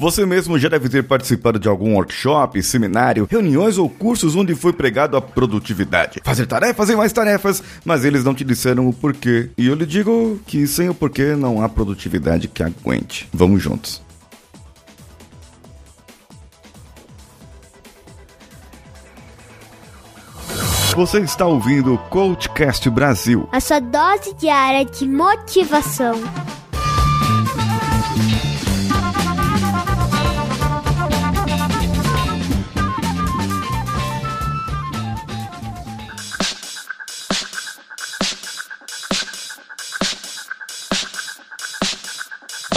Você mesmo já deve ter participado de algum workshop, seminário, reuniões ou cursos onde foi pregado a produtividade. Fazer tarefas e mais tarefas, mas eles não te disseram o porquê. E eu lhe digo que sem o porquê não há produtividade que aguente. Vamos juntos. Você está ouvindo o Coachcast Brasil. A sua dose diária de motivação.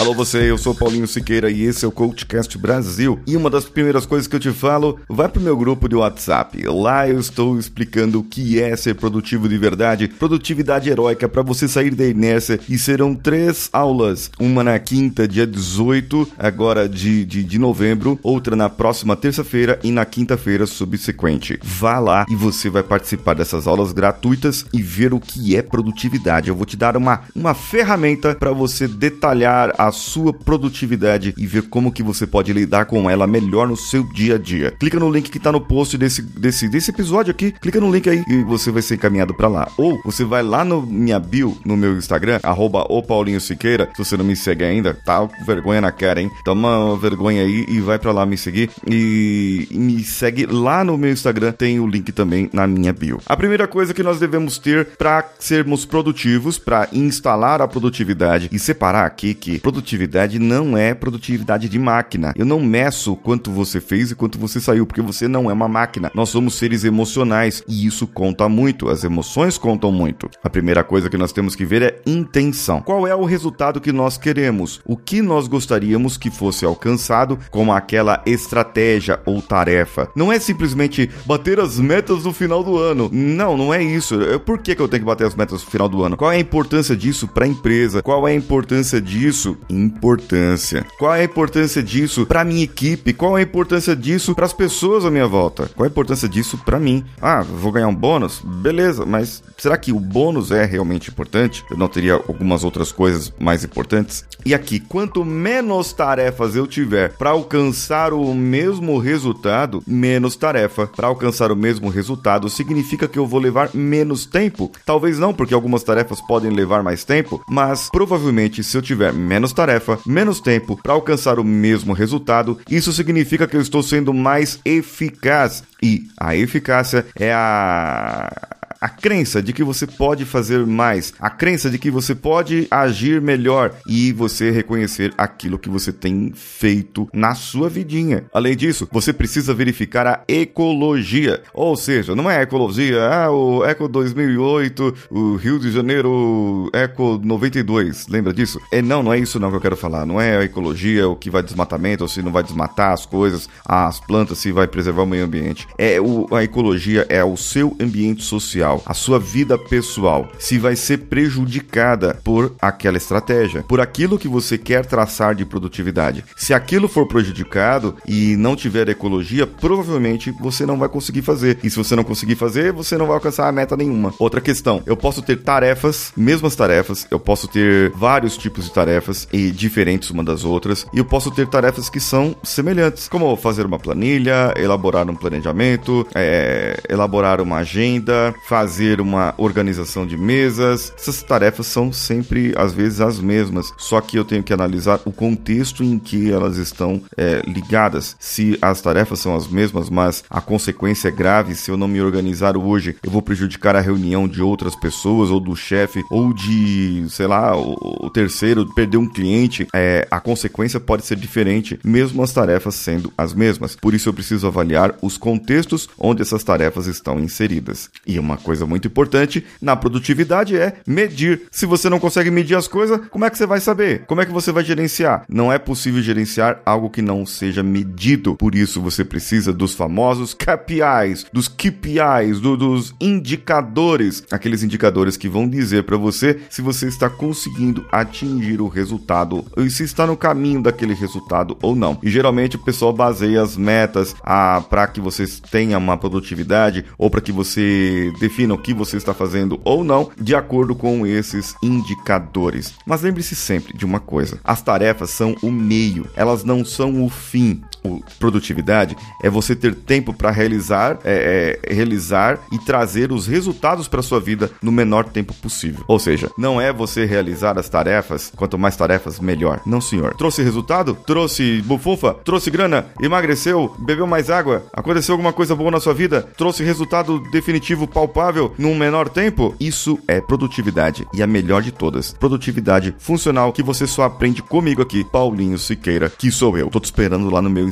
Alô você, eu sou Paulinho Siqueira e esse é o Coachcast Brasil. E uma das primeiras coisas que eu te falo, vai pro meu grupo de WhatsApp. Lá eu estou explicando o que é ser produtivo de verdade, produtividade heróica para você sair da inércia. E serão três aulas, uma na quinta, dia 18, agora de, de, de novembro, outra na próxima terça-feira e na quinta-feira subsequente. Vá lá e você vai participar dessas aulas gratuitas e ver o que é produtividade. Eu vou te dar uma, uma ferramenta para você detalhar a sua produtividade e ver como que você pode lidar com ela melhor no seu dia a dia. Clica no link que está no post desse, desse, desse episódio aqui, clica no link aí e você vai ser encaminhado para lá. Ou você vai lá no minha bio, no meu Instagram, arroba o Paulinho Siqueira, se você não me segue ainda, tá vergonha na cara, hein? Toma vergonha aí e vai para lá me seguir e, me segue lá no meu Instagram, tem o link também na minha bio. A primeira coisa que nós devemos ter para sermos produtivos, para instalar a produtividade e separar aqui que produtividade não é produtividade de máquina. Eu não meço quanto você fez e quanto você saiu, porque você não é uma máquina. Nós somos seres emocionais e isso conta muito. As emoções contam muito. A primeira coisa que nós temos que ver é intenção. Qual é o resultado que nós queremos? O que nós gostaríamos que fosse alcançado com aquela estratégia ou tarefa? Não é simplesmente bater as metas no final do ano. Não, não é isso. Por que, que eu tenho que bater as metas no final do ano? Qual é a importância disso para a empresa? Qual é a importância disso importância. Qual é a importância disso para minha equipe? Qual é a importância disso para as pessoas à minha volta? Qual é a importância disso para mim? Ah, vou ganhar um bônus? Beleza, mas será que o bônus é realmente importante? Eu não teria algumas outras coisas mais importantes? E aqui, quanto menos tarefas eu tiver para alcançar o mesmo resultado, menos tarefa para alcançar o mesmo resultado significa que eu vou levar menos tempo. Talvez não, porque algumas tarefas podem levar mais tempo, mas provavelmente se eu tiver menos tarefa, menos tempo para alcançar o mesmo resultado, isso significa que eu estou sendo mais eficaz. E a eficácia é a a crença de que você pode fazer mais, a crença de que você pode agir melhor e você reconhecer aquilo que você tem feito na sua vidinha. Além disso, você precisa verificar a ecologia, ou seja, não é ecologia, ah, o Eco 2008, o Rio de Janeiro Eco 92, lembra disso? É não, não é isso não que eu quero falar, não é a ecologia, o que vai desmatamento, ou se não vai desmatar as coisas, as plantas, se vai preservar o meio ambiente. É o, a ecologia é o seu ambiente social a sua vida pessoal, se vai ser prejudicada por aquela estratégia, por aquilo que você quer traçar de produtividade. Se aquilo for prejudicado e não tiver ecologia, provavelmente você não vai conseguir fazer. E se você não conseguir fazer, você não vai alcançar a meta nenhuma. Outra questão, eu posso ter tarefas, mesmas tarefas, eu posso ter vários tipos de tarefas e diferentes uma das outras, e eu posso ter tarefas que são semelhantes, como fazer uma planilha, elaborar um planejamento, é, elaborar uma agenda, fazer fazer uma organização de mesas. Essas tarefas são sempre, às vezes, as mesmas, só que eu tenho que analisar o contexto em que elas estão é, ligadas. Se as tarefas são as mesmas, mas a consequência é grave, se eu não me organizar hoje, eu vou prejudicar a reunião de outras pessoas, ou do chefe, ou de, sei lá, o, terceiro, perder um cliente, é, a consequência pode ser diferente, mesmo as tarefas sendo as mesmas. Por isso eu preciso avaliar os contextos onde essas tarefas estão inseridas. E uma coisa coisa muito importante na produtividade é medir. Se você não consegue medir as coisas, como é que você vai saber? Como é que você vai gerenciar? Não é possível gerenciar algo que não seja medido. Por isso você precisa dos famosos KPIs, dos KPIs, do, dos indicadores, aqueles indicadores que vão dizer para você se você está conseguindo atingir o resultado e se está no caminho daquele resultado ou não. E geralmente o pessoal baseia as metas para que você tenha uma produtividade ou para que você defina defina o que você está fazendo ou não de acordo com esses indicadores. Mas lembre-se sempre de uma coisa: as tarefas são o meio, elas não são o fim. O produtividade é você ter tempo para realizar, é, é, realizar e trazer os resultados para sua vida no menor tempo possível. Ou seja, não é você realizar as tarefas, quanto mais tarefas, melhor. Não, senhor. Trouxe resultado? Trouxe bufunfa? Trouxe grana? Emagreceu? Bebeu mais água? Aconteceu alguma coisa boa na sua vida? Trouxe resultado definitivo palpável num menor tempo? Isso é produtividade e a melhor de todas. Produtividade funcional que você só aprende comigo aqui, Paulinho Siqueira, que sou eu. Tô te esperando lá no meu